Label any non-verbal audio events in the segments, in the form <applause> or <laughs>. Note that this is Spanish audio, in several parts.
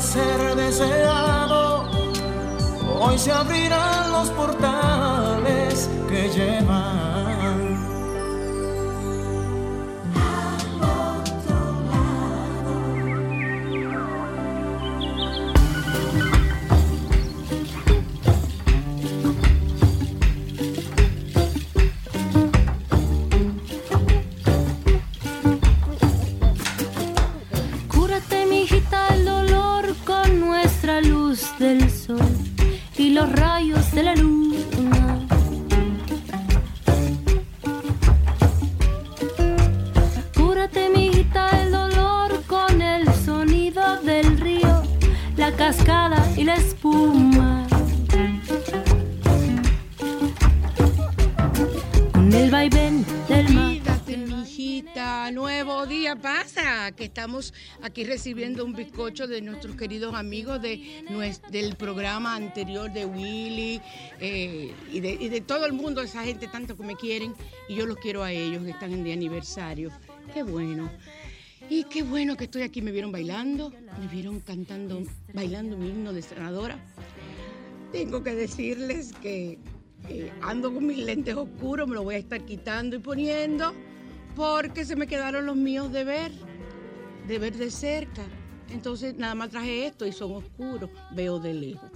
Ser deseado. Hoy se abrirán los portales que llevan aquí recibiendo un bizcocho de nuestros queridos amigos de, del programa anterior de Willy eh, y, de, todo el mundo, esa gente tanto que me quieren y yo los quiero a ellos que están en de aniversario. Qué bueno. Y qué bueno que estoy aquí. Me vieron bailando, me vieron cantando, bailando mi himno de senadora. Tengo que decirles que ando con mis lentes oscuros, me los voy a estar quitando y poniendo porque se me quedaron los míos de ver de ver de cerca. Entonces nada más traje esto y son oscuros, veo de lejos.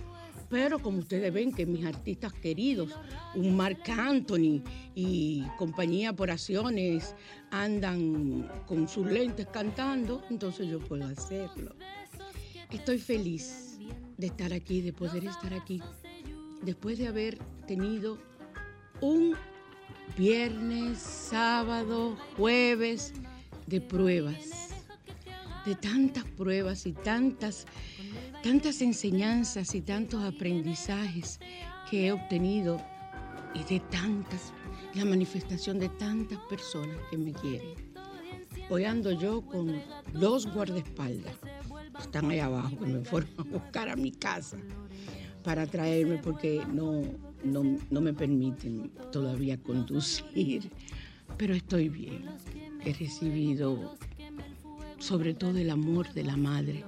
Pero como ustedes ven que mis artistas queridos, un Marc Anthony y compañía por acciones, andan con sus lentes cantando, entonces yo puedo hacerlo. Estoy feliz de estar aquí, de poder estar aquí, después de haber tenido un viernes, sábado, jueves de pruebas de tantas pruebas y tantas, tantas enseñanzas y tantos aprendizajes que he obtenido y de tantas, la manifestación de tantas personas que me quieren. Hoy ando yo con dos guardaespaldas, están ahí abajo, que me fueron a buscar a mi casa para traerme porque no, no, no me permiten todavía conducir, pero estoy bien. He recibido sobre todo el amor de la madre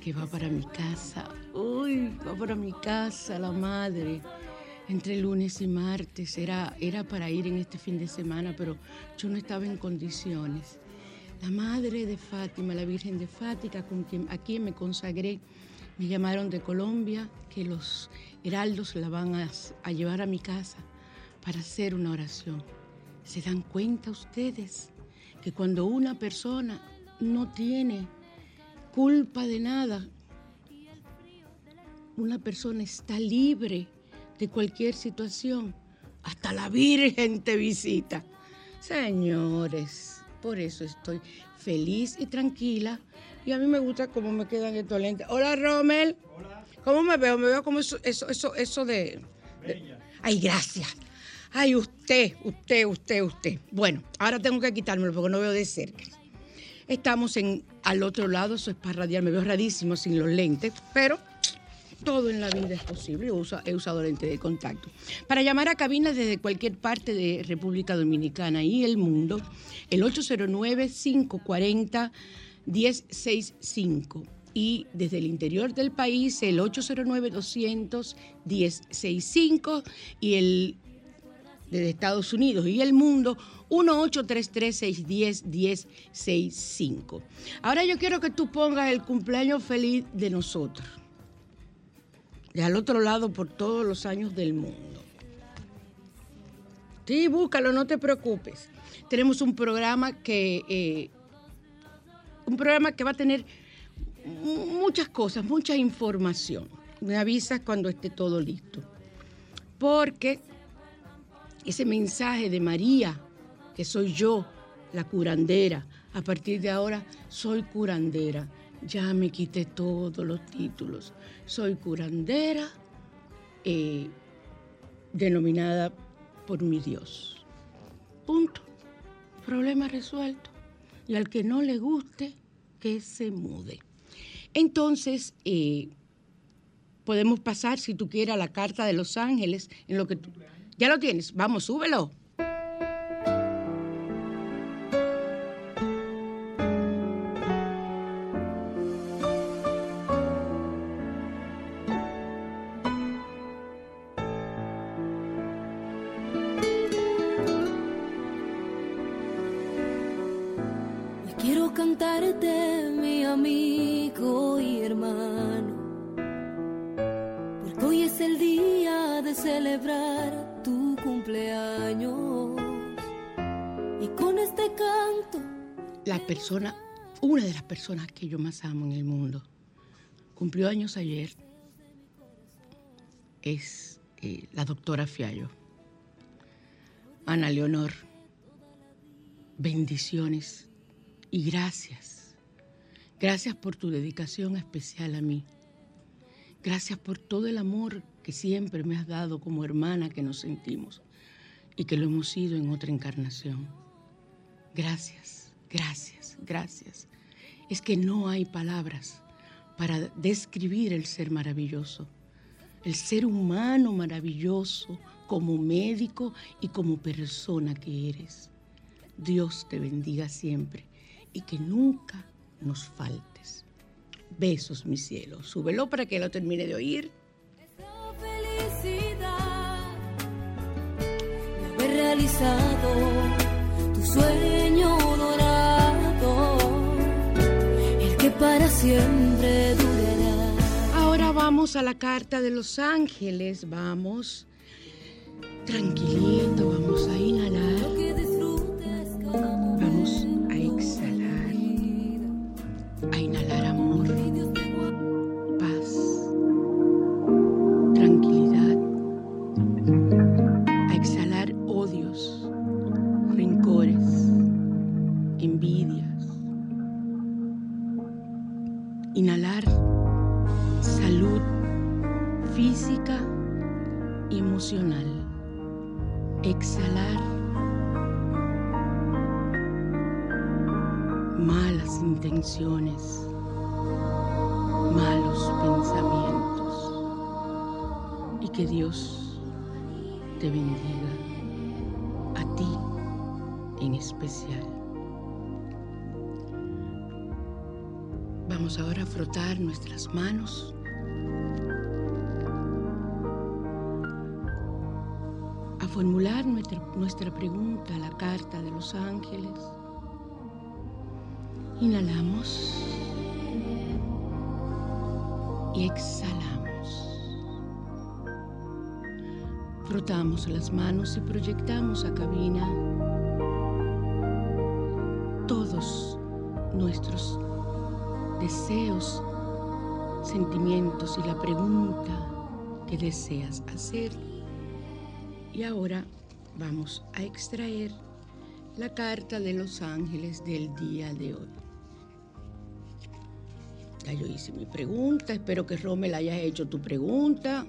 que va para mi casa. Uy, va para mi casa la madre. Entre lunes y martes era, era para ir en este fin de semana, pero yo no estaba en condiciones. La madre de Fátima, la Virgen de Fátima, con quien, a quien me consagré, me llamaron de Colombia que los heraldos la van a, a llevar a mi casa para hacer una oración. ¿Se dan cuenta ustedes? Que cuando una persona no tiene culpa de nada, una persona está libre de cualquier situación, hasta la Virgen te visita. Señores, por eso estoy feliz y tranquila. Y a mí me gusta cómo me quedan estos lentes. Hola, Rommel. Hola. ¿Cómo me veo? Me veo como eso, eso, eso, eso de, de... Ay, gracias. Ay, usted, usted, usted, usted. Bueno, ahora tengo que quitármelo porque no veo de cerca. Estamos en al otro lado, eso es para radiar, me veo rarísimo sin los lentes, pero todo en la vida es posible. He usado lente de contacto. Para llamar a cabinas desde cualquier parte de República Dominicana y el mundo, el 809-540-1065. Y desde el interior del país, el 809-200-1065 y el desde Estados Unidos y el mundo, 1-833-610-1065. Ahora yo quiero que tú pongas el cumpleaños feliz de nosotros. De al otro lado por todos los años del mundo. Sí, búscalo, no te preocupes. Tenemos un programa que eh, un programa que va a tener mu- muchas cosas, mucha información. Me avisas cuando esté todo listo. Porque ese mensaje de María, que soy yo, la curandera, a partir de ahora soy curandera. Ya me quité todos los títulos. Soy curandera eh, denominada por mi Dios. Punto. Problema resuelto. Y al que no le guste, que se mude. Entonces, eh, podemos pasar, si tú quieres, a la carta de los ángeles, en lo que tú... Ya lo tienes, vamos, súbelo. Quiero cantarte, La persona, una de las personas que yo más amo en el mundo, cumplió años ayer, es eh, la doctora Fiallo. Ana Leonor, bendiciones y gracias. Gracias por tu dedicación especial a mí. Gracias por todo el amor que siempre me has dado como hermana que nos sentimos y que lo hemos sido en otra encarnación. Gracias, gracias, gracias. Es que no hay palabras para describir el ser maravilloso, el ser humano maravilloso como médico y como persona que eres. Dios te bendiga siempre y que nunca nos faltes. Besos, mi cielo. Súbelo para que lo termine de oír. felicidad haber realizado tu sueño para siempre durará. Ahora vamos a la carta de los ángeles. Vamos tranquilito, vamos a Las manos y proyectamos a cabina todos nuestros deseos, sentimientos y la pregunta que deseas hacer. Y ahora vamos a extraer la carta de los ángeles del día de hoy. Ya yo hice mi pregunta, espero que Rommel hayas hecho tu pregunta.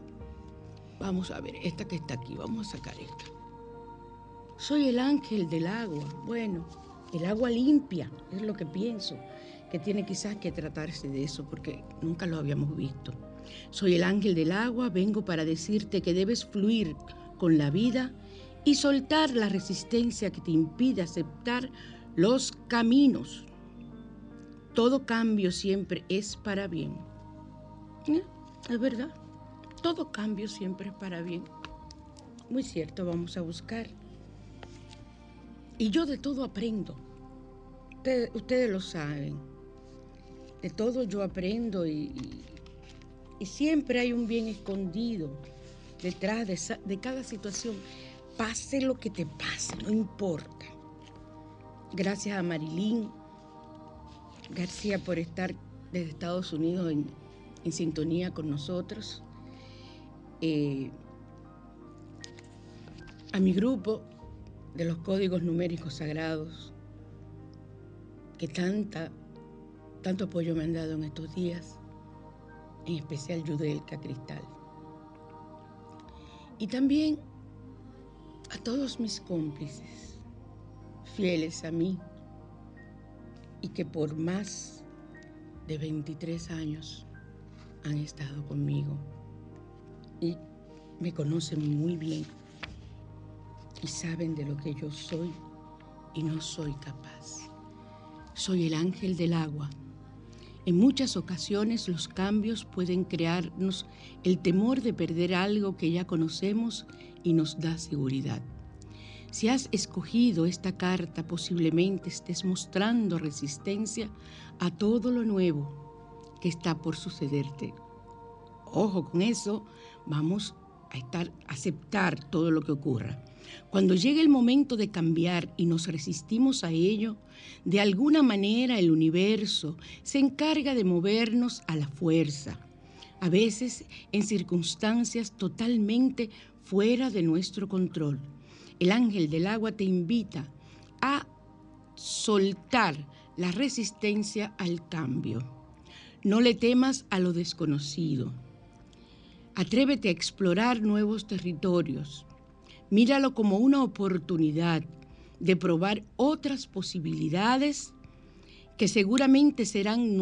Vamos a ver, esta que está aquí, vamos a sacar esta. Soy el ángel del agua. Bueno, el agua limpia, es lo que pienso, que tiene quizás que tratarse de eso, porque nunca lo habíamos visto. Soy el ángel del agua, vengo para decirte que debes fluir con la vida y soltar la resistencia que te impide aceptar los caminos. Todo cambio siempre es para bien. Es verdad. Todo cambio siempre es para bien. Muy cierto, vamos a buscar. Y yo de todo aprendo. Ustedes, lo saben. De todo yo aprendo y, siempre hay un bien escondido detrás de, cada situación. Pase lo que te pase, no importa. Gracias a Marilyn García por estar desde Estados Unidos en, sintonía con nosotros. Eh, a mi grupo de los códigos numéricos sagrados, que tanta, tanto apoyo me han dado en estos días, en especial Yudelka Cristal. Y también a todos mis cómplices, fieles a mí, y que por más de 23 años han estado conmigo y me conocen muy bien y saben de lo que yo soy y no soy capaz. Soy el ángel del agua. En muchas ocasiones los cambios pueden crearnos el temor de perder algo que ya conocemos y nos da seguridad. Si has escogido esta carta, posiblemente estés mostrando resistencia a todo lo nuevo que está por sucederte. Ojo con eso, vamos a estar aceptar todo lo que ocurra. Cuando llegue el momento de cambiar y nos resistimos a ello, de alguna manera el universo se encarga de movernos a la fuerza, a veces en circunstancias totalmente fuera de nuestro control. El ángel del agua te invita a soltar la resistencia al cambio. No le temas a lo desconocido. Atrévete a explorar nuevos territorios. Míralo como una oportunidad de probar otras posibilidades que seguramente serán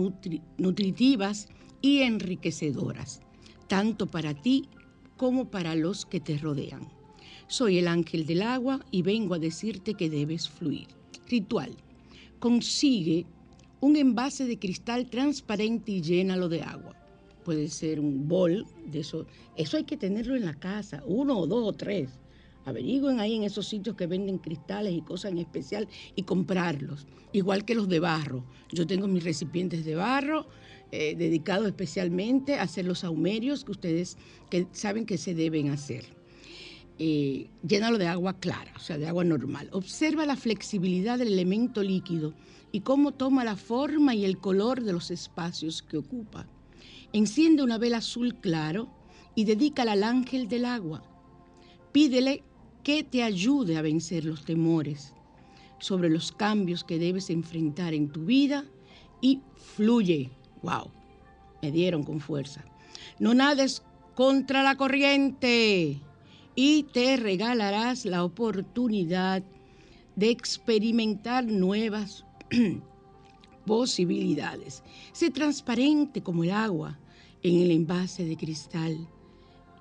nutritivas y enriquecedoras, tanto para ti como para los que te rodean. Soy el ángel del agua y vengo a decirte que debes fluir. Ritual. Consigue un envase de cristal transparente y llénalo de agua. Puede ser un bol de eso. Eso hay que tenerlo en la casa, uno o dos o tres. Averigüen ahí en esos sitios que venden cristales y cosas en especial y comprarlos. Igual que los de barro. Yo tengo mis recipientes de barro eh, dedicados especialmente a hacer los saumerios que ustedes que saben que se deben hacer eh, llénalo de agua clara, o sea, de agua normal. Observa la flexibilidad del elemento líquido y cómo toma la forma y el color de los espacios que ocupa. Enciende una vela azul claro y dedícala al ángel del agua. Pídele que te ayude a vencer los temores sobre los cambios que debes enfrentar en tu vida y fluye. ¡Wow! Me dieron con fuerza. No nades contra la corriente y te regalarás la oportunidad de experimentar nuevas <clears throat> posibilidades. Sé transparente como el agua en el envase de cristal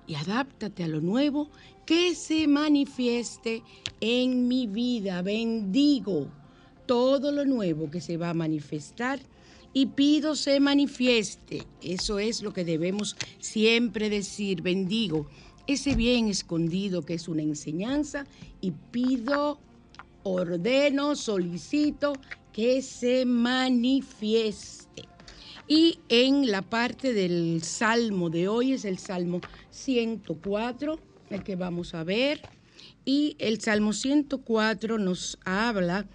y adáptate a lo nuevo que se manifieste en mi vida. Bendigo todo lo nuevo que se va a manifestar y pido se manifieste. Eso es lo que debemos siempre decir. Bendigo ese bien escondido que es una enseñanza y pido, ordeno, solicito que se manifieste. Y en la parte del salmo de hoy es el salmo 104, el que vamos a ver. Y el salmo 104 nos habla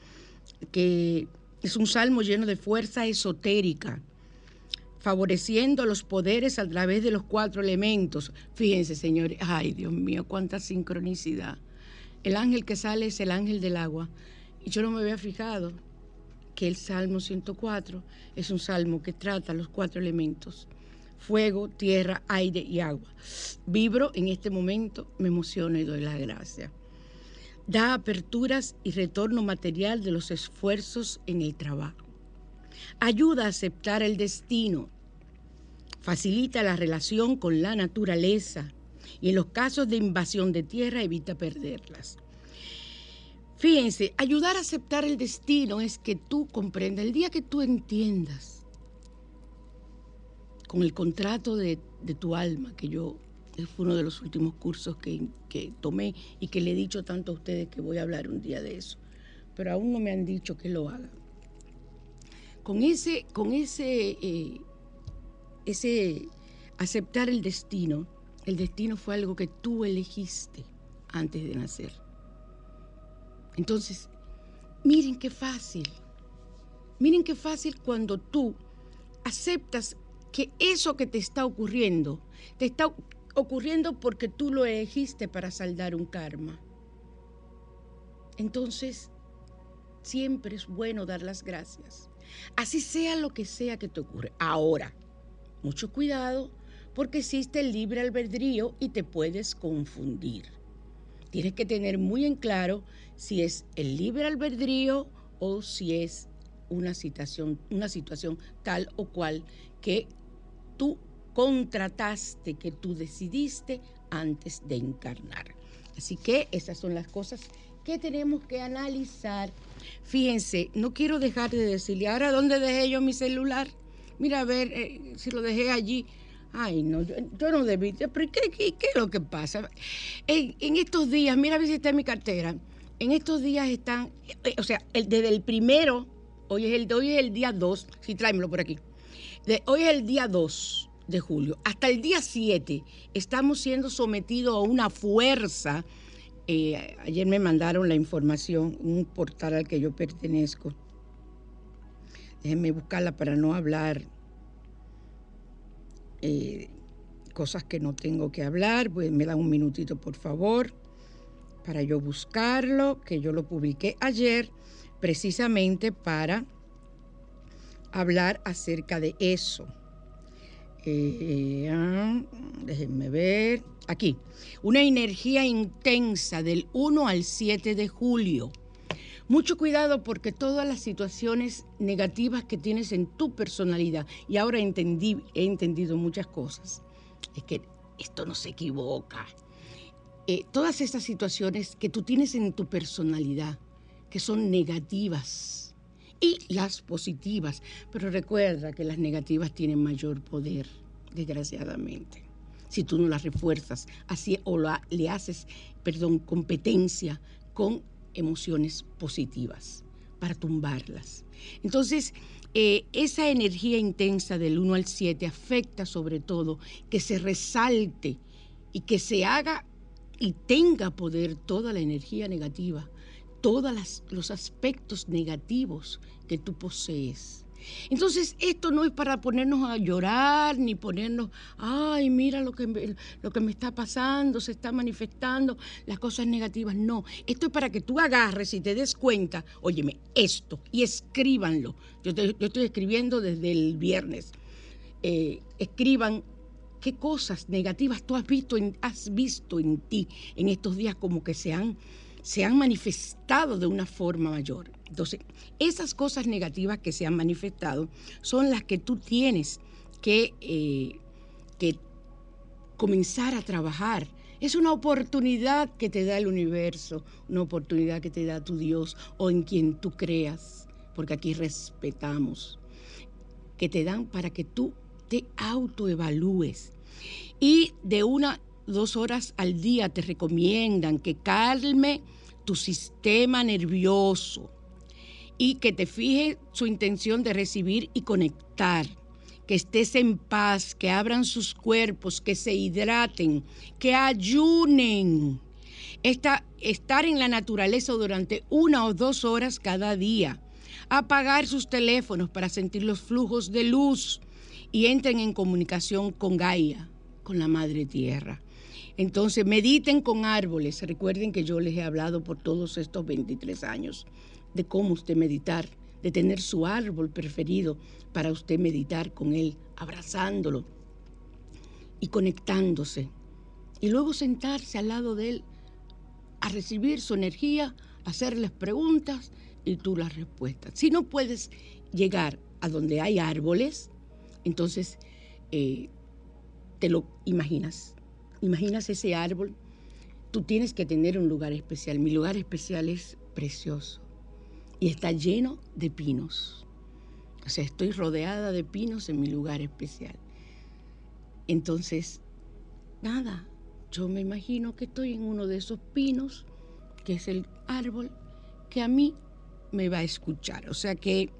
que es un salmo lleno de fuerza esotérica favoreciendo los poderes a través de los cuatro elementos. Fíjense, señores, ay Dios mío, cuánta sincronicidad. El ángel que sale es el ángel del agua. Y yo no me había fijado que el Salmo 104 es un salmo que trata los cuatro elementos. Fuego, tierra, aire y agua. Vibro en este momento, me emociono y doy la gracia. Da aperturas y retorno material de los esfuerzos en el trabajo. Ayuda a aceptar el destino facilita la relación con la naturaleza y en los casos de invasión de tierra evita perderlas. Fíjense, ayudar a aceptar el destino es que tú comprendas, el día que tú entiendas con el contrato de, tu alma, que yo fue uno de los últimos cursos que, tomé y que le he dicho tanto a ustedes que voy a hablar un día de eso, pero aún no me han dicho que lo haga. Con ese, con ese, eh, ese aceptar el destino, el destino fue algo que tú elegiste antes de nacer. Entonces, miren qué fácil. Miren qué fácil cuando tú aceptas que eso que te está ocurriendo, te está ocurriendo porque tú lo elegiste para saldar un karma. Entonces, siempre es bueno dar las gracias. Así sea lo que sea que te ocurre. Ahora, mucho cuidado porque existe el libre albedrío y te puedes confundir. Tienes que tener muy en claro si es el libre albedrío o si es una situación, una situación tal o cual que tú contrataste, que tú decidiste antes de encarnar. Así que esas son las cosas que tenemos que analizar. Fíjense, no quiero dejar de decirle, ahora dónde dejé yo mi celular. Mira, a ver eh, si lo dejé allí. Ay, no, yo, no debí. Pero ¿qué, qué, es lo que pasa? En, estos días, mira en mi cartera. En estos días están, eh, o sea, desde el primero, hoy es el, hoy es el día 2, sí, tráemelo por aquí hoy es el día 2 de julio, hasta el día 7 estamos siendo sometidos a una fuerza. Eh, ayer me mandaron la información, un portal al que yo pertenezco. Déjenme buscarla para no hablar eh, cosas que no tengo que hablar. Pues me da un minutito, por favor, para yo buscarlo, que yo lo publiqué ayer precisamente para hablar acerca de eso. Eh, ah, déjenme ver. Aquí, una energía intensa del 1 al 7 de julio. Mucho cuidado porque todas las situaciones negativas que tienes en tu personalidad, y ahora entendí, he entendido muchas cosas, es que esto no se equivoca. Eh, todas esas situaciones que tú tienes en tu personalidad, que son negativas, y las positivas. Pero recuerda que las negativas tienen mayor poder, desgraciadamente. Si tú no las refuerzas así o le haces, perdón, competencia con emociones positivas para tumbarlas. Entonces, eh, esa energía intensa del 1 al 7 afecta sobre todo que se resalte y que se haga y tenga poder toda la energía negativa todos los aspectos negativos que tú posees. Entonces, esto no es para ponernos a llorar ni ponernos, ay, mira lo que, me, lo que me está pasando, se está manifestando, las cosas negativas. No, esto es para que tú agarres y te des cuenta, óyeme, esto, y escríbanlo. Yo, estoy escribiendo desde el viernes. Eh, escriban qué cosas negativas tú has visto, has visto en ti en estos días como que se han se han manifestado de una forma mayor. Entonces, esas cosas negativas que se han manifestado son las que tú tienes que, eh, que comenzar a trabajar. Es una oportunidad que te da el universo, una oportunidad que te da tu Dios o en quien tú creas, porque aquí respetamos, que te dan para que tú te autoevalúes. Y de una dos horas al día te recomiendan que calme tu sistema nervioso y que te fije su intención de recibir y conectar, que estés en paz, que abran sus cuerpos, que se hidraten, que ayunen. estar en la naturaleza durante una o dos horas cada día, apagar sus teléfonos para sentir los flujos de luz y entren en comunicación con Gaia, con la Madre Tierra. Entonces, mediten con árboles. Recuerden que yo les he hablado por todos estos 23 años de cómo usted meditar, de tener su árbol preferido para usted meditar con él, abrazándolo y conectándose. Y luego sentarse al lado de él a recibir su energía, hacerles preguntas y tú las respuestas. Si no puedes llegar a donde hay árboles, entonces eh, te lo imaginas. Imaginas ese árbol. Tú tienes que tener un lugar especial. Mi lugar especial es precioso y está lleno de pinos. O sea, estoy rodeada de pinos en mi lugar especial. Entonces, nada, yo me imagino que estoy en uno de esos pinos, que es el árbol que a mí me va a escuchar. O sea que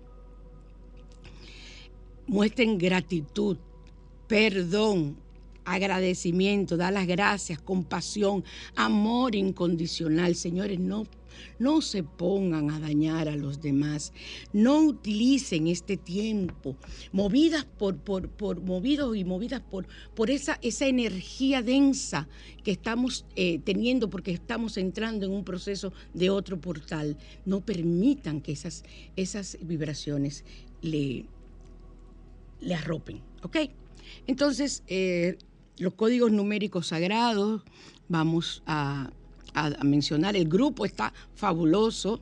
muestren gratitud, perdón, agradecimiento, dar las gracias, compasión, amor incondicional. Señores, no, no se pongan a dañar a los demás. No utilicen este tiempo movidas por, por, por movidos y movidas por, por esa, esa energía densa que estamos eh, teniendo porque estamos entrando en un proceso de otro portal. No permitan que esas, esas vibraciones le, le arropen. ¿Ok? Entonces, eh, los códigos numéricos sagrados, vamos a, mencionar, el grupo está fabuloso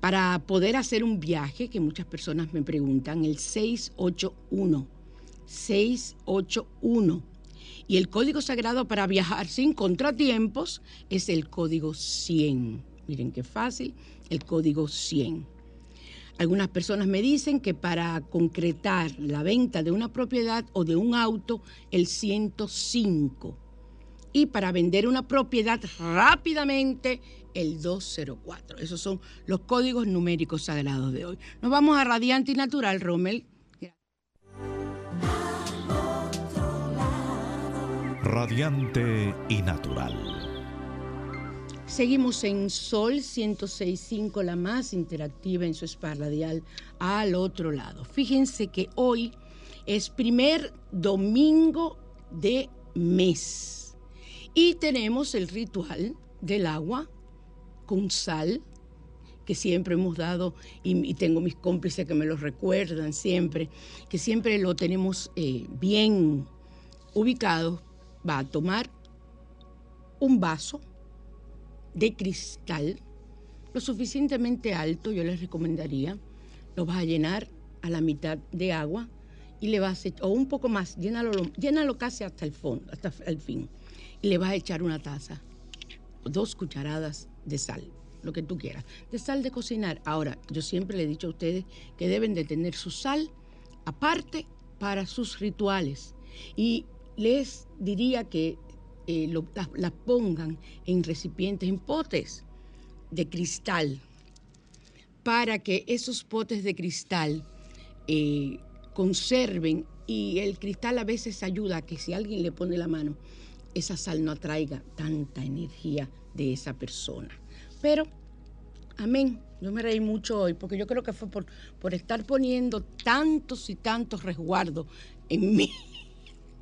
para poder hacer un viaje, que muchas personas me preguntan, el 681. 681. Y el código sagrado para viajar sin contratiempos es el código 100. Miren qué fácil, el código 100. Algunas personas me dicen que para concretar la venta de una propiedad o de un auto, el 105. Y para vender una propiedad rápidamente, el 204. Esos son los códigos numéricos sagrados de hoy. Nos vamos a Radiante y Natural, Rommel. Radiante y Natural Seguimos en Sol 106.5, la más interactiva en su spa radial, al otro lado. Fíjense que hoy es primer domingo de mes y tenemos el ritual del agua con sal que siempre hemos dado y, tengo mis cómplices que me lo recuerdan siempre, que siempre lo tenemos eh, bien ubicado. Va a tomar un vaso de cristal, lo suficientemente alto, yo les recomendaría, lo vas a llenar a la mitad de agua y le vas a echar, o un poco más, llénalo, llénalo casi hasta el fondo, hasta el fin, y le vas a echar una taza, dos cucharadas de sal, lo que tú quieras, de sal de cocinar. Ahora, yo siempre le he dicho a ustedes que deben de tener su sal aparte para sus rituales. Y les diría que eh, las pongan en recipientes, en potes de cristal, para que esos potes de cristal eh, conserven y el cristal a veces ayuda a que si alguien le pone la mano, esa sal no atraiga tanta energía de esa persona. Pero, amén, yo me reí mucho hoy porque yo creo que fue por, por estar poniendo tantos y tantos resguardos en mí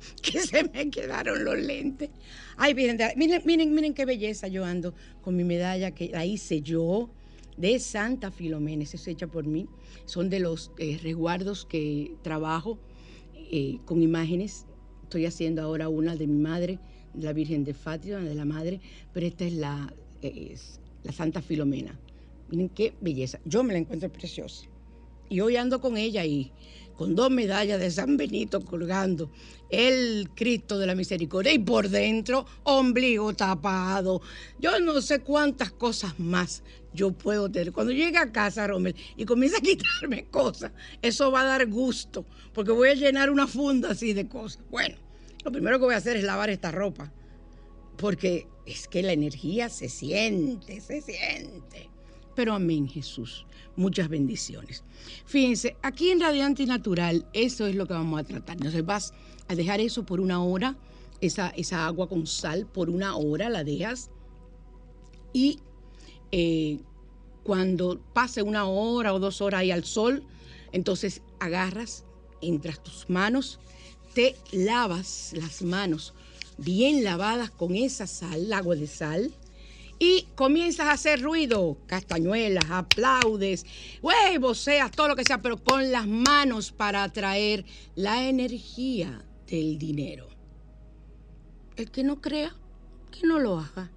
<laughs> que se me quedaron los lentes. Ay, miren, miren, miren, qué belleza yo ando con mi medalla que la hice yo de Santa Filomena, es hecha por mí. Son de los eh, resguardos que trabajo eh, con imágenes. Estoy haciendo ahora una de mi madre, la Virgen de Fátima, de la madre, pero esta es la, la Santa Filomena. Miren qué belleza. Yo me la encuentro preciosa. Y hoy ando con ella y con dos medallas de San Benito colgando, el Cristo de la Misericordia y por dentro ombligo tapado. Yo no sé cuántas cosas más yo puedo tener. Cuando llegue a casa, Rommel, y comienza a <laughs> quitarme cosas, eso va a dar gusto, porque voy a llenar una funda así de cosas. Bueno, lo primero que voy a hacer es lavar esta ropa, porque es que la energía se siente, se siente. Pero amén, Jesús muchas bendiciones. Fíjense, aquí en Radiante Natural, eso es lo que vamos a tratar. Entonces vas a dejar eso por una hora, esa, esa agua con sal por una hora la dejas y eh, cuando pase una hora o dos horas ahí al sol, entonces agarras, entras tus manos, te lavas las manos bien lavadas con esa sal, agua de sal, y comienzas a hacer ruido, castañuelas, aplaudes, huevos, seas, todo lo que sea, pero con las manos para atraer la energía del dinero. El que no crea, que no lo haga.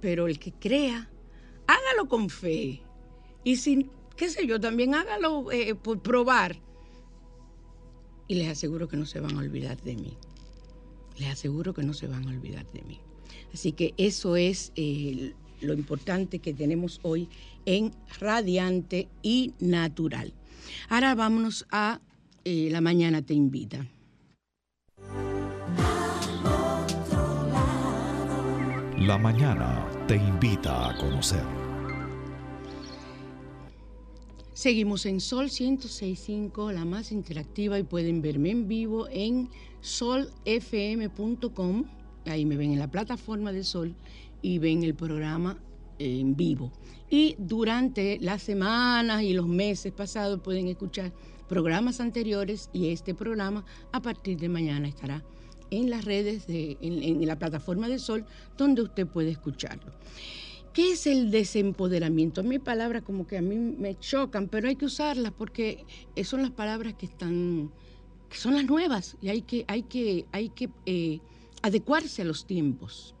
Pero el que crea, hágalo con fe. Y sin, qué sé yo, también hágalo eh, por probar. y les aseguro que no se van a olvidar de mí. Les aseguro que no se van a olvidar de mí. Así que eso es eh, lo importante que tenemos hoy en Radiante y Natural. Ahora vámonos a eh, La Mañana Te Invita. La mañana te invita a conocer. Seguimos en Sol 106.5, la más interactiva, y pueden verme en vivo en solfm.com. Ahí me ven en la plataforma de Sol y ven el programa en vivo. Y durante las semanas y los meses pasados pueden escuchar programas anteriores y este programa a partir de mañana estará en las redes, de, en, la plataforma de Sol, donde usted puede escucharlo. ¿Qué es el desempoderamiento? A mí palabras como que a mí me chocan, pero hay que usarlas porque son las palabras que están, que son las nuevas y hay que, hay que, hay que eh, adecuarse a los tiempos.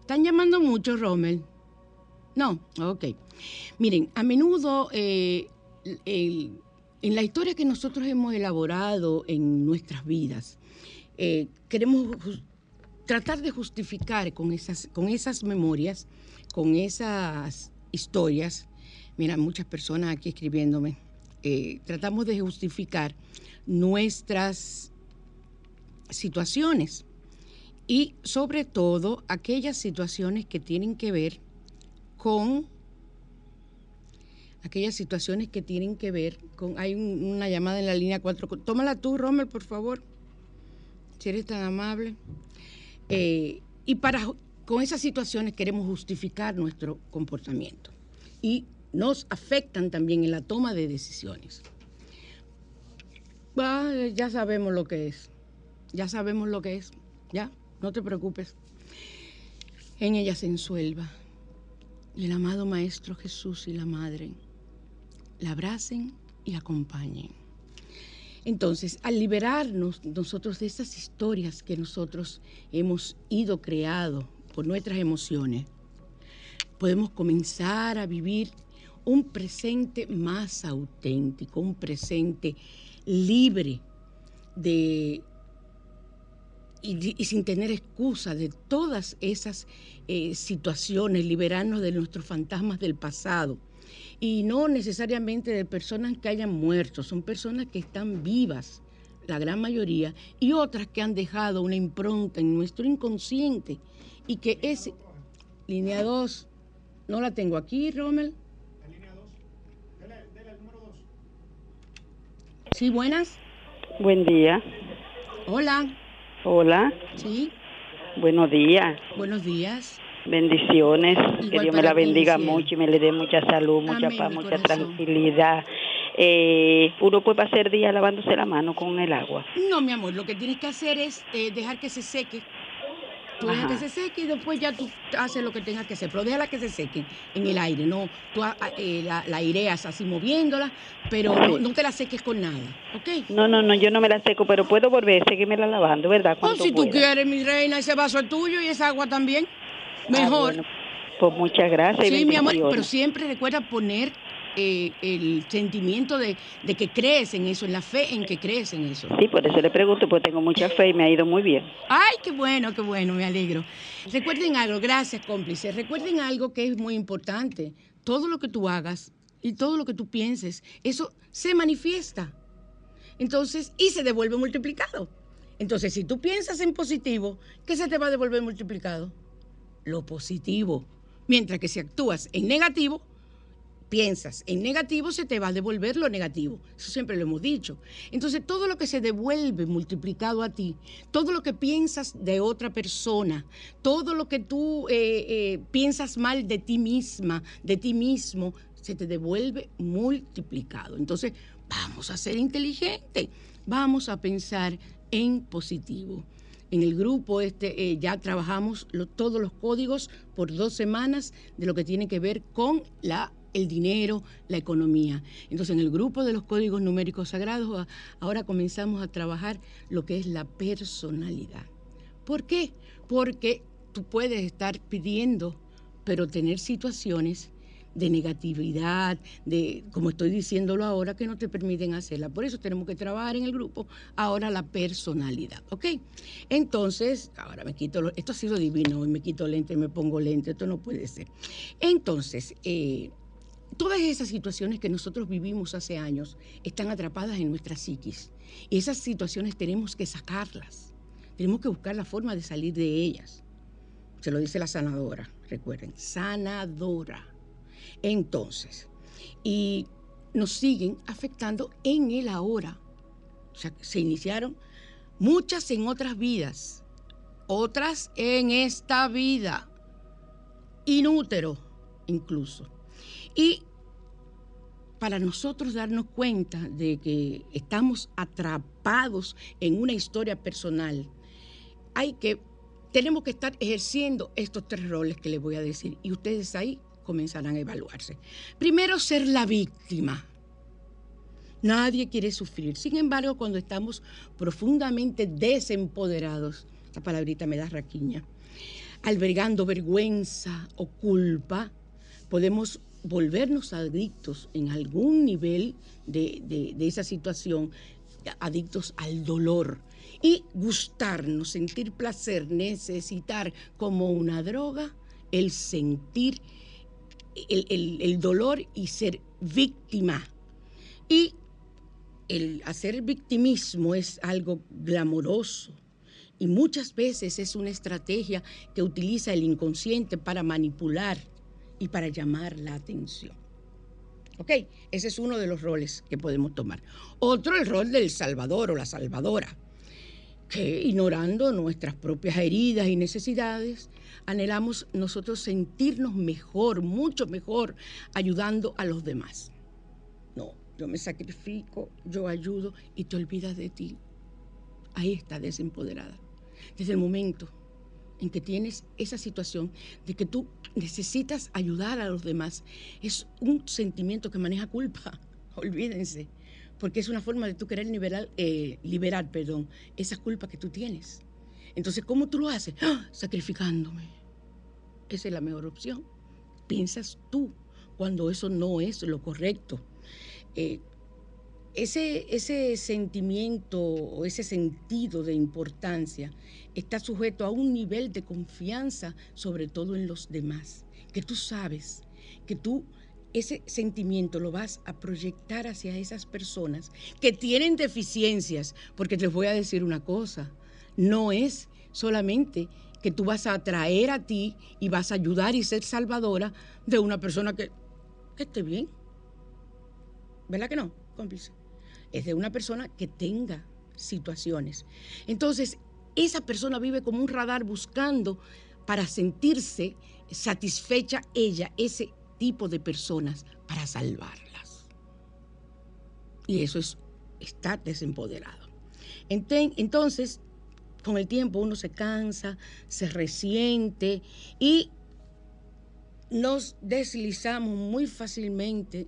¿Están llamando mucho, Rommel? No, ok. Miren, a menudo eh, en la historia que nosotros hemos elaborado en nuestras vidas, eh, queremos tratar de justificar con esas, con esas memorias, con esas historias. Mira, muchas personas aquí escribiéndome. eh, tratamos de justificar nuestras situaciones y sobre todo aquellas situaciones que tienen que ver con aquellas situaciones que tienen que ver con hay un- una llamada en la línea 4 tómala tú Rommel por favor si eres tan amable. Eh, y para con esas situaciones queremos justificar nuestro comportamiento y nos afectan también en la toma de decisiones. Ya sabemos lo que es ya sabemos lo que es ya no te preocupes en ella se ensuelva y el amado Maestro Jesús y la Madre la abracen y acompañen. Entonces, al liberarnos nosotros de esas historias que nosotros hemos ido creado por nuestras emociones, podemos comenzar a vivir un presente más auténtico, un presente libre de y, sin tener excusa de todas esas eh, situaciones, liberarnos de nuestros fantasmas del pasado. Y no necesariamente de personas que hayan muerto, son personas que están vivas, la gran mayoría, y otras que han dejado una impronta en nuestro inconsciente y que es... Línea 2, no la tengo aquí, Rommel. Sí, buenas. Buen día. Hola. Hola. Sí, Buenos días. buenos días. Bendiciones. que Dios me la bendiga mucho y me le dé mucha salud, mucha Amén, paz, mucha corazón. tranquilidad. Eh, uno puede pasar días lavándose la mano con el agua. No, mi amor, lo que tienes que hacer es eh, dejar que se seque. Tú dejas que se seque y después ya tú haces lo que tengas que hacer. Pero déjala que se seque en el aire, no. Tú ah, ah, eh, la, la aireas así moviéndola, pero no, no te la seques con nada, ¿ok? No, no, no, yo no me la seco, pero puedo volver, seguirme la lavando, ¿verdad? Cuando si tú pueda. quieres, mi reina, ese vaso es tuyo y esa agua también. Ah, Mejor. bueno, pues muchas gracias. sí, mi amor, pero siempre recuerda poner eh, el sentimiento de, de que crees en eso, en la fe en que crees en eso. Sí, por eso le pregunto, pues tengo mucha fe y me ha ido muy bien. Ay, qué bueno, qué bueno, me alegro. Recuerden algo, gracias cómplices, recuerden algo que es muy importante. Todo lo que tú hagas y todo lo que tú pienses, eso se manifiesta. Entonces, y se devuelve multiplicado. Entonces, si tú piensas en positivo, ¿qué se te va a devolver multiplicado? Lo positivo. Mientras que si actúas en negativo, piensas en negativo, se te va a devolver lo negativo. Eso siempre lo hemos dicho. Entonces, todo lo que se devuelve multiplicado a ti, todo lo que piensas de otra persona, todo lo que tú eh, eh, piensas mal de ti misma, de ti mismo, se te devuelve multiplicado. Entonces, vamos a ser inteligentes, vamos a pensar en positivo. En el grupo este eh, ya trabajamos todos los códigos por dos semanas de lo que tiene que ver con la el dinero, la economía. Entonces, en el grupo de los códigos numéricos sagrados, ahora comenzamos a trabajar lo que es la personalidad. ¿Por qué? Porque tú puedes estar pidiendo, pero tener situaciones de negatividad, de, como estoy diciéndolo ahora, que no te permiten hacerla. Por eso tenemos que trabajar en el grupo ahora la personalidad, ¿ok? Entonces, ahora me quito, esto ha sido divino, hoy me quito lente, me pongo lente, esto no puede ser. Entonces, eh, todas esas situaciones que nosotros vivimos hace años están atrapadas en nuestra psiquis. Y esas situaciones tenemos que sacarlas. Tenemos que buscar la forma de salir de ellas. Se lo dice la sanadora, recuerden, sanadora. Entonces, y nos siguen afectando en el ahora. O sea, se iniciaron muchas en otras vidas, otras en esta vida, inútero incluso. Y para nosotros darnos cuenta de que estamos atrapados en una historia personal, hay que, tenemos que estar ejerciendo estos tres roles que les voy a decir y ustedes ahí comenzarán a evaluarse. Primero, ser la víctima. Nadie quiere sufrir. Sin embargo, cuando estamos profundamente desempoderados, esta palabrita me da raquiña, albergando vergüenza o culpa, podemos volvernos adictos en algún nivel de, de- esa situación, adictos al dolor y gustarnos, sentir placer, necesitar como una droga el sentir el, el- el dolor y ser víctima. Y el hacer victimismo es algo glamoroso y muchas veces es una estrategia que utiliza el inconsciente para manipular y para llamar la atención. ¿Ok? Ese es uno de los roles que podemos tomar. Otro, el rol del salvador o la salvadora, que ignorando nuestras propias heridas y necesidades, anhelamos nosotros sentirnos mejor, mucho mejor, ayudando a los demás. No, yo me sacrifico, yo ayudo y te olvidas de ti. Ahí está desempoderada. Desde el momento en que tienes esa situación de que tú necesitas ayudar a los demás, es un sentimiento que maneja culpa. <laughs> Olvídense, porque es una forma de tú querer liberar, eh, liberar perdón, esa culpa que tú tienes. Entonces, ¿cómo tú lo haces? ¡Ah! Sacrificándome. Esa es la mejor opción. Piensas tú cuando eso no es lo correcto. Eh, ese, ese sentimiento o ese sentido de importancia está sujeto a un nivel de confianza, sobre todo en los demás, que tú sabes que tú ese sentimiento lo vas a proyectar hacia esas personas que tienen deficiencias, porque les voy a decir una cosa, no es solamente que tú vas a atraer a ti y vas a ayudar y ser salvadora de una persona que, que esté bien. ¿Verdad que no, cómplice? Es de una persona que tenga situaciones. Entonces, esa persona vive como un radar buscando para sentirse satisfecha ella, ese tipo de personas, para salvarlas. Y eso es estar desempoderado. Entonces, con el tiempo uno se cansa, se resiente y nos deslizamos muy fácilmente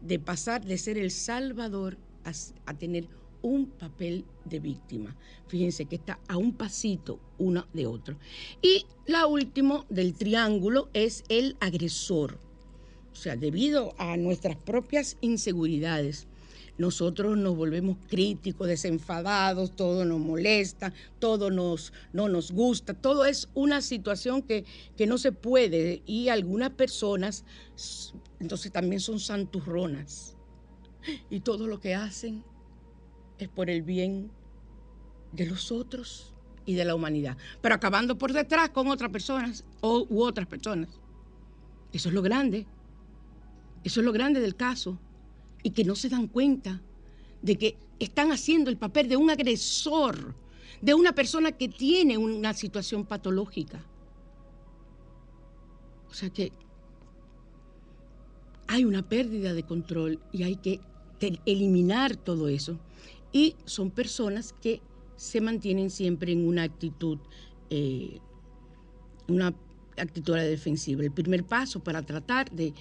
de pasar de ser el salvador a, tener un papel de víctima. Fíjense que está a un pasito uno de otro. Y la última del triángulo es el agresor. O sea, debido a nuestras propias inseguridades, nosotros nos volvemos críticos, desenfadados, todo nos molesta, todo nos, no nos gusta, todo es una situación que, que no se puede y algunas personas entonces también son santurronas y todo lo que hacen es por el bien de los otros y de la humanidad, pero acabando por detrás con otras personas o, u otras personas. Eso es lo grande. Eso es lo grande del caso. Y que no se dan cuenta de que están haciendo el papel de un agresor, de una persona que tiene una situación patológica. O sea que hay una pérdida de control y hay que eliminar todo eso. Y son personas que se mantienen siempre en una actitud, eh, una actitud defensiva. El primer paso para tratar de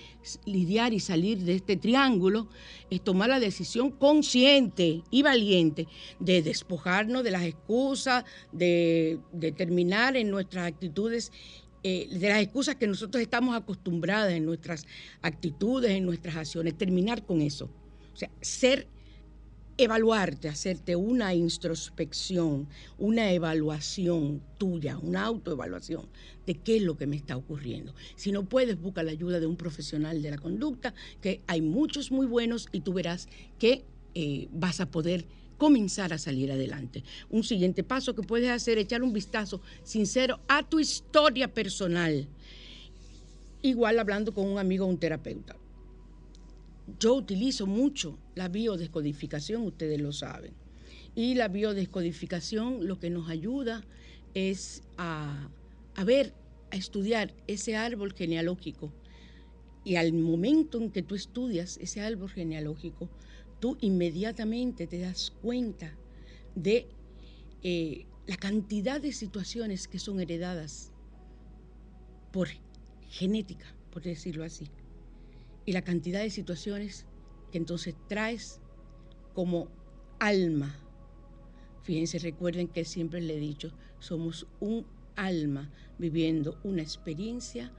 lidiar y salir de este triángulo es tomar la decisión consciente y valiente de despojarnos de las excusas, de, de terminar en nuestras actitudes eh, de las excusas que nosotros estamos acostumbradas en nuestras actitudes, en nuestras acciones, terminar con eso. Sea, ser, evaluarte, hacerte una introspección, una evaluación tuya, una autoevaluación de qué es lo que me está ocurriendo. Si no puedes, busca la ayuda de un profesional de la conducta, que hay muchos muy buenos y tú verás que eh, vas a poder comenzar a salir adelante. Un siguiente paso que puedes hacer es echar un vistazo sincero a tu historia personal. Igual hablando con un amigo o un terapeuta. Yo utilizo mucho la biodescodificación, ustedes lo saben. Y la biodescodificación lo que nos ayuda es a, ver, a estudiar ese árbol genealógico. Y al momento en que tú estudias ese árbol genealógico, tú inmediatamente te das cuenta de eh, la cantidad de situaciones que son heredadas por genética, por decirlo así, y la cantidad de situaciones que entonces traes como alma. Fíjense, recuerden que siempre le he dicho, somos un alma viviendo una experiencia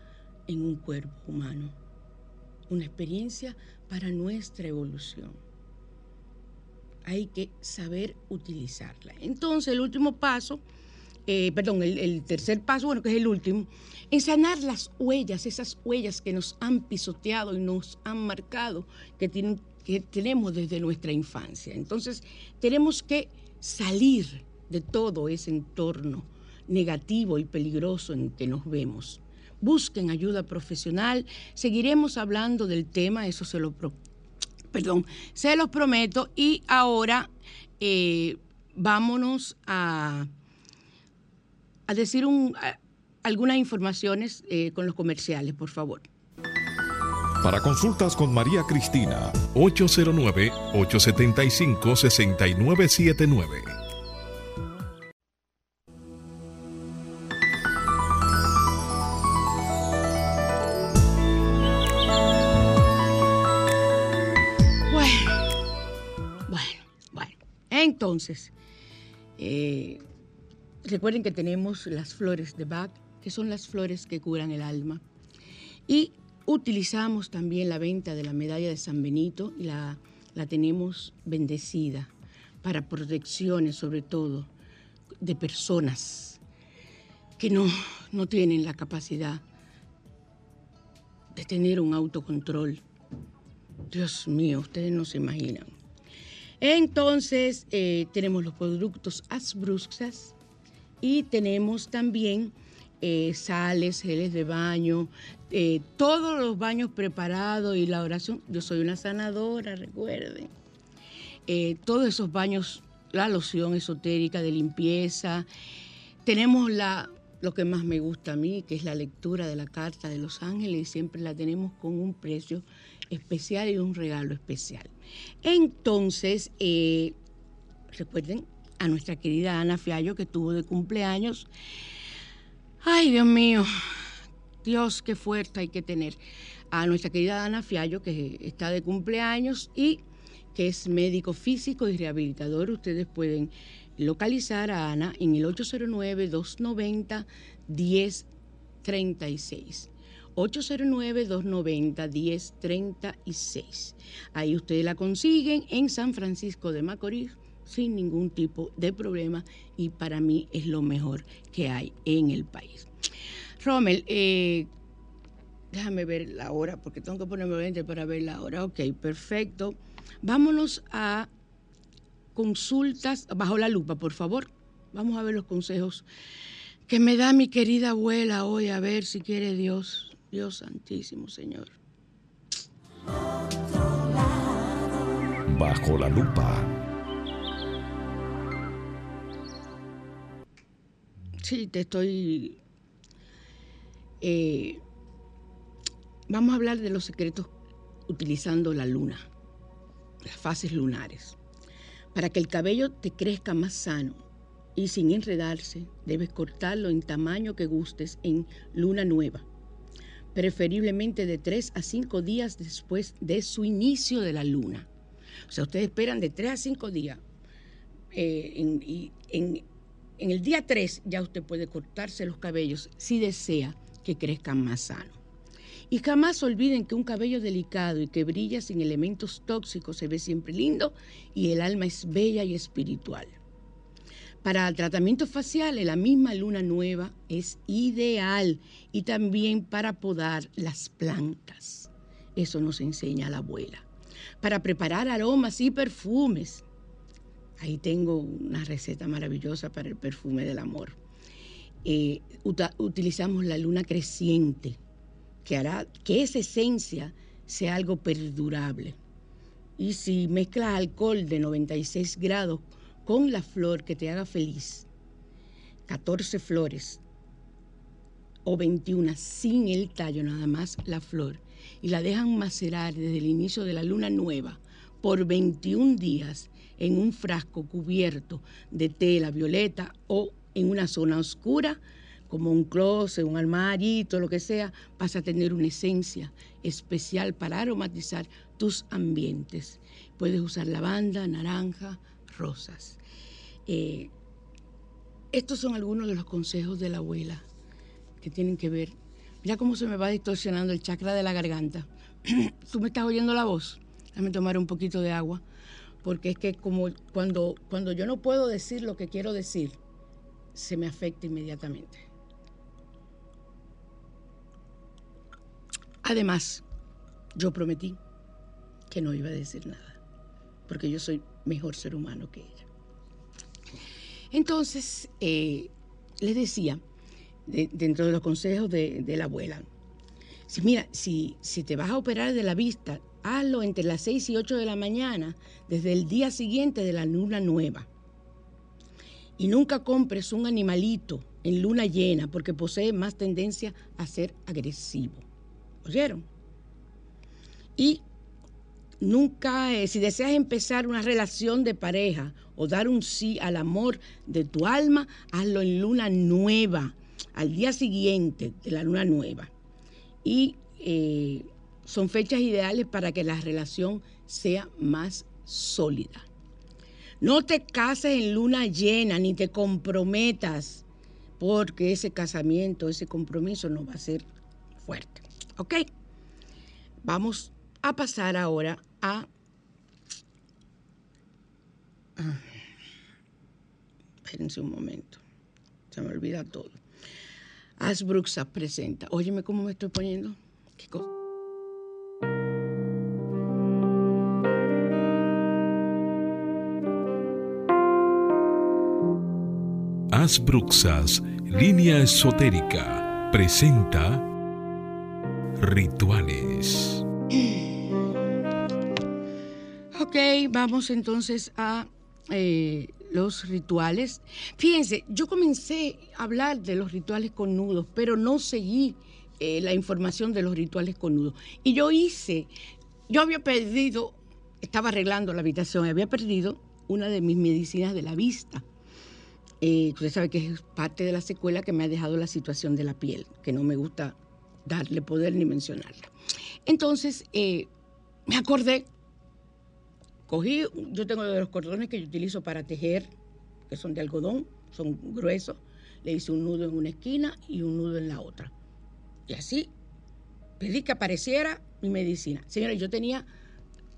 en un cuerpo humano, una experiencia para nuestra evolución hay que saber utilizarla. Entonces, el último paso, eh, perdón, el, tercer paso, bueno, que es el último, es sanar las huellas, esas huellas que nos han pisoteado y nos han marcado, que, tienen, que tenemos desde nuestra infancia. Entonces, tenemos que salir de todo ese entorno negativo y peligroso en que nos vemos. Busquen ayuda profesional. Seguiremos hablando del tema, eso se lo propongo perdón, se los prometo. Y ahora eh, vámonos a, a decir un, algunas informaciones eh, con los comerciales, por favor. Para consultas con María Cristina, 809-875-6979. Entonces, eh, recuerden que tenemos las flores de Bach, que son las flores que curan el alma. Y utilizamos también la venta de la medalla de San Benito y la, la tenemos bendecida para protecciones, sobre todo, de personas que no, no tienen la capacidad de tener un autocontrol. Dios mío, ustedes no se imaginan. Entonces, eh, tenemos los productos Asbruxas y tenemos también eh, sales, geles de baño, eh, todos los baños preparados y la oración. Yo soy una sanadora, recuerden. todos esos baños, la loción esotérica de limpieza. Tenemos la, lo que más me gusta a mí, que es la lectura de la Carta de los Ángeles, y siempre la tenemos con un precio especial y un regalo especial. Entonces, eh, recuerden a nuestra querida Ana Fiallo que tuvo de cumpleaños. Ay, Dios mío, Dios, qué fuerte hay que tener. A nuestra querida Ana Fiallo que está de cumpleaños y que es médico físico y rehabilitador. Ustedes pueden localizar a Ana en el 809-290-1036. 809-290-1036. Ahí ustedes la consiguen en San Francisco de Macorís sin ningún tipo de problema y para mí es lo mejor que hay en el país. Rommel, eh, déjame ver la hora porque tengo que ponerme 20 para ver la hora. Ok, perfecto. Vámonos a consultas bajo la lupa, por favor. Vamos a ver los consejos que me da mi querida abuela hoy, a ver si quiere Dios. Dios Santísimo, Señor. Bajo la lupa. Sí, te estoy... Eh, vamos a hablar de los secretos utilizando la luna, las fases lunares. Para que el cabello te crezca más sano y sin enredarse, debes cortarlo en tamaño que gustes en luna nueva preferiblemente de tres a cinco días después de su inicio de la luna. O sea, ustedes esperan de tres a cinco días. Eh, en, el día 3 ya usted puede cortarse los cabellos si desea que crezcan más sano. Y jamás olviden que un cabello delicado y que brilla sin elementos tóxicos se ve siempre lindo y el alma es bella y espiritual. Para tratamientos faciales, la misma luna nueva es ideal y también para podar las plantas. Eso nos enseña la abuela. Para preparar aromas y perfumes. Ahí tengo una receta maravillosa para el perfume del amor. Eh, utilizamos la luna creciente, que hará que esa esencia sea algo perdurable. Y si mezclas alcohol de 96 grados con la flor que te haga feliz, 14 flores o 21 sin el tallo, nada más la flor, y la dejan macerar desde el inicio de la luna nueva por 21 días en un frasco cubierto de tela violeta o en una zona oscura, como un closet, un armarito, lo que sea, vas a tener una esencia especial para aromatizar tus ambientes. Puedes usar lavanda, naranja, rosas. Eh, estos son algunos de los consejos de la abuela que tienen que ver. Mira cómo se me va distorsionando el chakra de la garganta. <clears throat> ¿Tú me estás oyendo la voz? Déjame tomar un poquito de agua, porque es que como cuando, cuando yo no puedo decir lo que quiero decir, se me afecta inmediatamente. Además, yo prometí que no iba a decir nada, porque yo soy mejor ser humano que ella. Entonces, eh, les decía, de- dentro de los consejos de, de la abuela, si mira, si, si te vas a operar de la vista, hazlo entre las 6 y 8 de la mañana, desde el día siguiente de la luna nueva. Y nunca compres un animalito en luna llena porque posee más tendencia a ser agresivo. ¿Oyeron? Y nunca, eh, si deseas empezar una relación de pareja o dar un sí al amor de tu alma, hazlo en luna nueva, al día siguiente de la luna nueva. Y eh, son fechas ideales para que la relación sea más sólida. No te cases en luna llena ni te comprometas porque ese casamiento, ese compromiso no va a ser fuerte. ¿Ok? Vamos a pasar ahora a... Ah, Espérense un momento. Se me olvida todo. Asbruxa presenta. Óyeme cómo me estoy poniendo. ¿Qué cosa? Asbruxas, línea esotérica, presenta Rituales. Ok, vamos entonces a eh, los rituales. Fíjense, yo comencé a hablar de los rituales con nudos, pero no seguí eh, la información de los rituales con nudos. Y yo hice, yo había perdido, estaba arreglando la habitación, había perdido una de mis medicinas de la vista. Eh, usted sabe que es parte de la secuela que me ha dejado la situación de la piel, que no me gusta darle poder ni mencionarla. Entonces, eh, me acordé Cogí, yo tengo de los cordones que yo utilizo para tejer, que son de algodón, son gruesos. Le hice un nudo en una esquina y un nudo en la otra. Y así pedí que apareciera mi medicina. Señores, yo tenía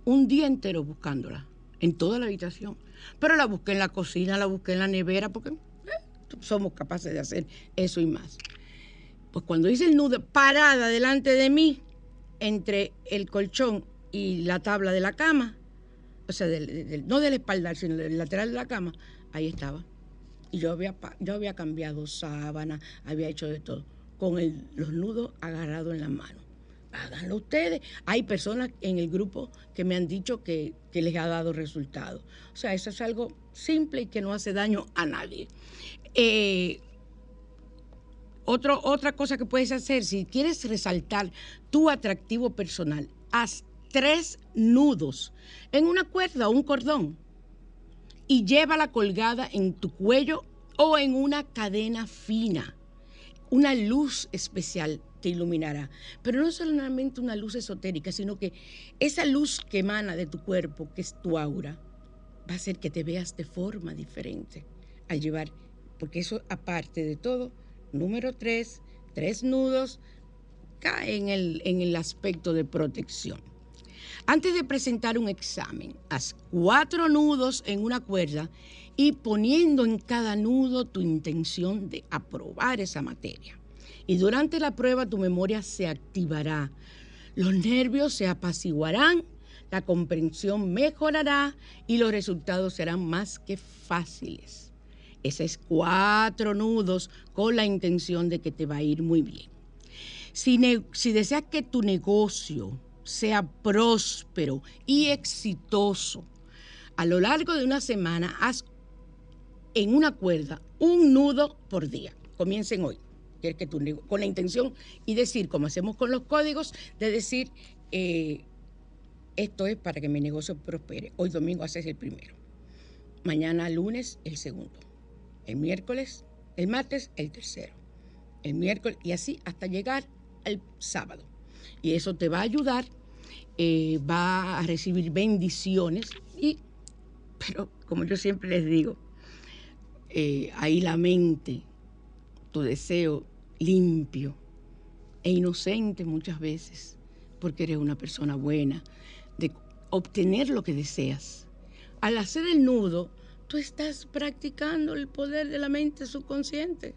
un día entero buscándola, en toda la habitación. Pero la busqué en la cocina, la busqué en la nevera, porque eh, somos capaces de hacer eso y más. Pues cuando hice el nudo parada delante de mí, entre el colchón y la tabla de la cama, o sea, no del espaldar, sino del lateral de la cama, ahí estaba. Y yo había, yo había cambiado sábana, había hecho de todo, con el- los nudos agarrados en la mano. Háganlo ustedes. Hay personas en el grupo que me han dicho que, que les ha dado resultado. O sea, eso es algo simple y que no hace daño a nadie. Eh, otro- otra cosa que puedes hacer, si quieres resaltar tu atractivo personal, haz tres nudos en una cuerda o un cordón y llévala colgada en tu cuello o en una cadena fina. Una luz especial te iluminará, pero no solamente una luz esotérica, sino que esa luz que emana de tu cuerpo, que es tu aura, va a hacer que te veas de forma diferente al llevar, porque eso aparte de todo, número tres, tres nudos cae en el, en el aspecto de protección. Antes de presentar un examen, haz cuatro nudos en una cuerda y poniendo en cada nudo tu intención de aprobar esa materia. Y durante la prueba tu memoria se activará, los nervios se apaciguarán, la comprensión mejorará y los resultados serán más que fáciles. Ese es cuatro nudos con la intención de que te va a ir muy bien. Si, si deseas que tu negocio sea próspero y exitoso, a lo largo de una semana haz en una cuerda un nudo por día. Comiencen hoy. Que tu, con la intención y decir, como hacemos con los códigos, de decir, eh, esto es para que mi negocio prospere. Hoy domingo haces el primero. Mañana lunes el segundo. El miércoles, el martes el tercero. El miércoles y así hasta llegar al sábado. Y eso te va a ayudar, eh, va a recibir bendiciones y, pero como yo siempre les digo, eh, ahí la mente, tu deseo limpio e inocente muchas veces, porque eres una persona buena, de obtener lo que deseas. Al hacer el nudo, tú estás practicando el poder de la mente subconsciente.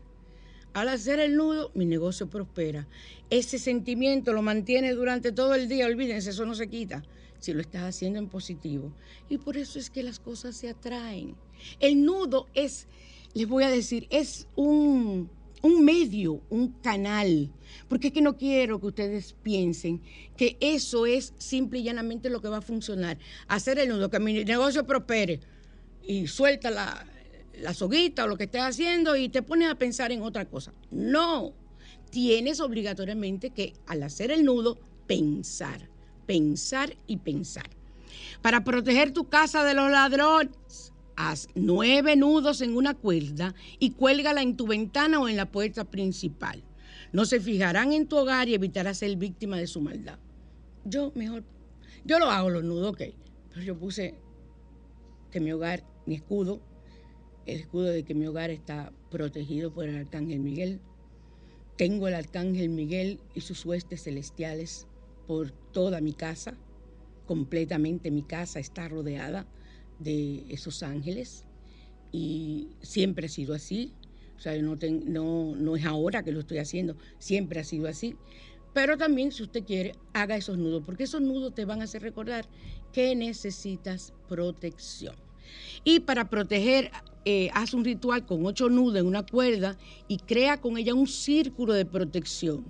Al hacer el nudo, mi negocio prospera. Ese sentimiento lo mantiene durante todo el día, olvídense, eso no se quita si lo estás haciendo en positivo. Y por eso es que las cosas se atraen. El nudo es, les voy a decir, es un, un medio, un canal. Porque es que no quiero que ustedes piensen que eso es simple y llanamente lo que va a funcionar. Hacer el nudo, que mi negocio prospere y suelta la, la soguita o lo que estés haciendo y te pones a pensar en otra cosa. No, tienes obligatoriamente que al hacer el nudo pensar, pensar y pensar. Para proteger tu casa de los ladrones, haz nueve nudos en una cuerda y cuélgala en tu ventana o en la puerta principal. No se fijarán en tu hogar y evitarás ser víctima de su maldad. Yo mejor, yo lo hago los nudos, ok, pero yo puse que mi hogar, mi escudo, el escudo de que mi hogar está protegido por el Arcángel Miguel. Tengo el Arcángel Miguel y sus huestes celestiales por toda mi casa. Completamente mi casa está rodeada de esos ángeles y siempre ha sido así. O sea, no, no, no es ahora que lo estoy haciendo, siempre ha sido así. Pero también, si usted quiere, haga esos nudos, porque esos nudos te van a hacer recordar que necesitas protección. Y para proteger eh, haz un ritual con ocho nudos en una cuerda y crea con ella un círculo de protección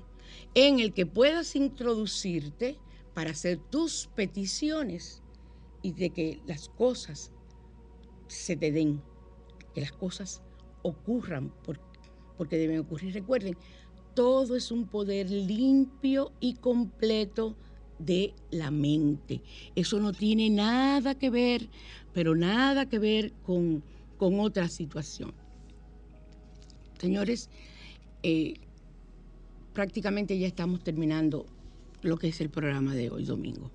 en el que puedas introducirte para hacer tus peticiones y de que las cosas se te den, que las cosas ocurran porque deben ocurrir. Recuerden, todo es un poder limpio y completo de la mente. Eso no tiene nada que ver, pero nada que ver con con otra situación. Señores, eh, prácticamente ya estamos terminando lo que es el programa de hoy domingo.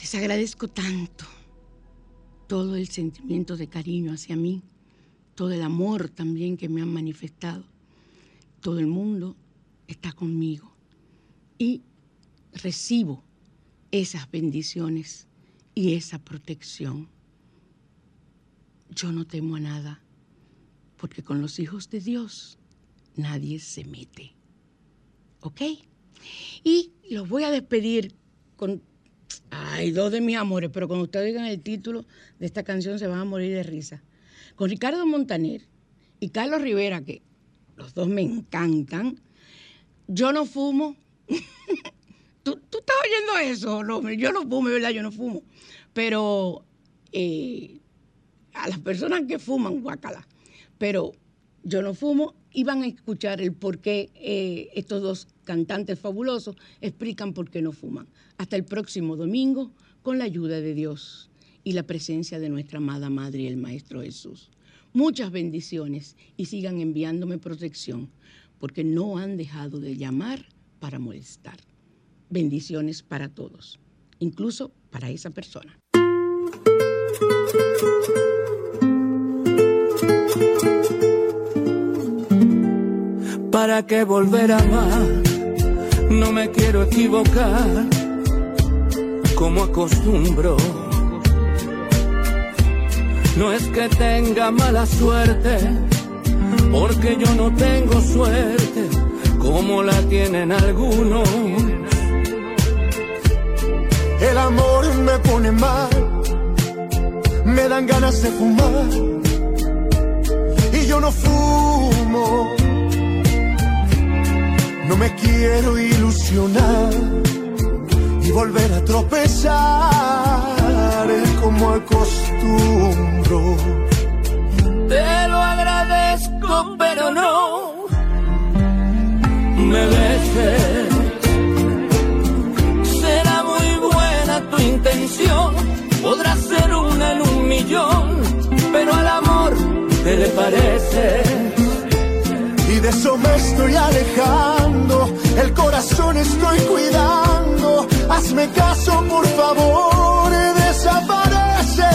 Les agradezco tanto todo el sentimiento de cariño hacia mí, todo el amor también que me han manifestado. Todo el mundo está conmigo y recibo esas bendiciones y esa protección yo no temo a nada, porque con los hijos de Dios nadie se mete. ¿Ok? Y los voy a despedir con, ay, dos de mis amores, pero cuando ustedes digan el título de esta canción se van a morir de risa. Con Ricardo Montaner y Carlos Rivera, que los dos me encantan. Yo no fumo. <laughs> ¿Tú, estás oyendo eso? No, yo no fumo, ¿verdad? Yo no fumo. Pero eh, a las personas que fuman, guacala. Pero yo no fumo y van a escuchar el por qué eh, estos dos cantantes fabulosos explican por qué no fuman. Hasta el próximo domingo, con la ayuda de Dios y la presencia de nuestra amada Madre y el Maestro Jesús. Muchas bendiciones y sigan enviándome protección, porque no han dejado de llamar para molestar. Bendiciones para todos, incluso para esa persona. ¿Para qué volver a amar? No me quiero equivocar como acostumbro. No es que tenga mala suerte, porque yo no tengo suerte como la tienen algunos. El amor me pone mal, me dan ganas de fumar y yo no fumo. No me quiero ilusionar y volver a tropezar como acostumbro. Te lo agradezco, pero no me beses. Será muy buena tu intención, podrá ser una en un millón, pero al amor te le parece. Y de eso me estoy alejando, el corazón estoy cuidando. Hazme caso, por favor, desaparece.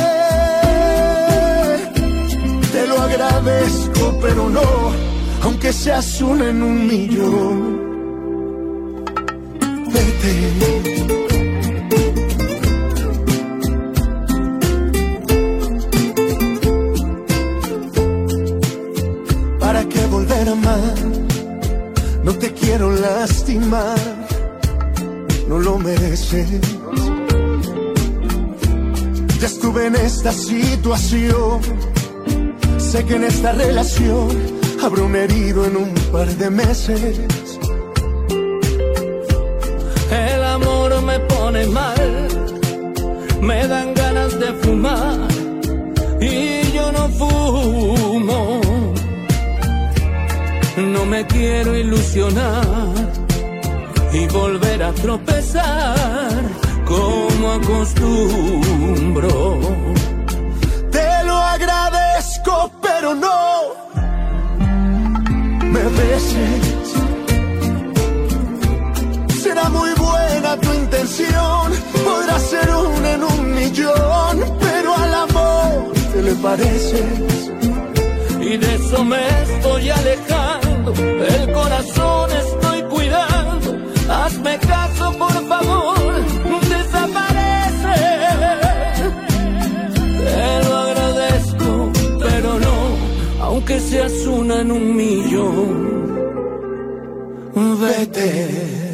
Te lo agradezco, pero no, aunque seas una en un millón. Vete. Quiero lastimar, no lo mereces. Ya estuve en esta situación, sé que en esta relación habrá un herido en un par de meses. El amor me pone mal, me dan ganas de fumar y yo no fumo. No me quiero ilusionar y volver a tropezar como acostumbro. Te lo agradezco, pero no me beses. Será muy buena tu intención, podrá ser una en un millón, pero al amor te le pareces. y de eso me estoy alejando. El corazón estoy cuidando. Hazme caso, por favor, desaparece. Te lo agradezco, pero no, aunque seas una en un millón. Vete.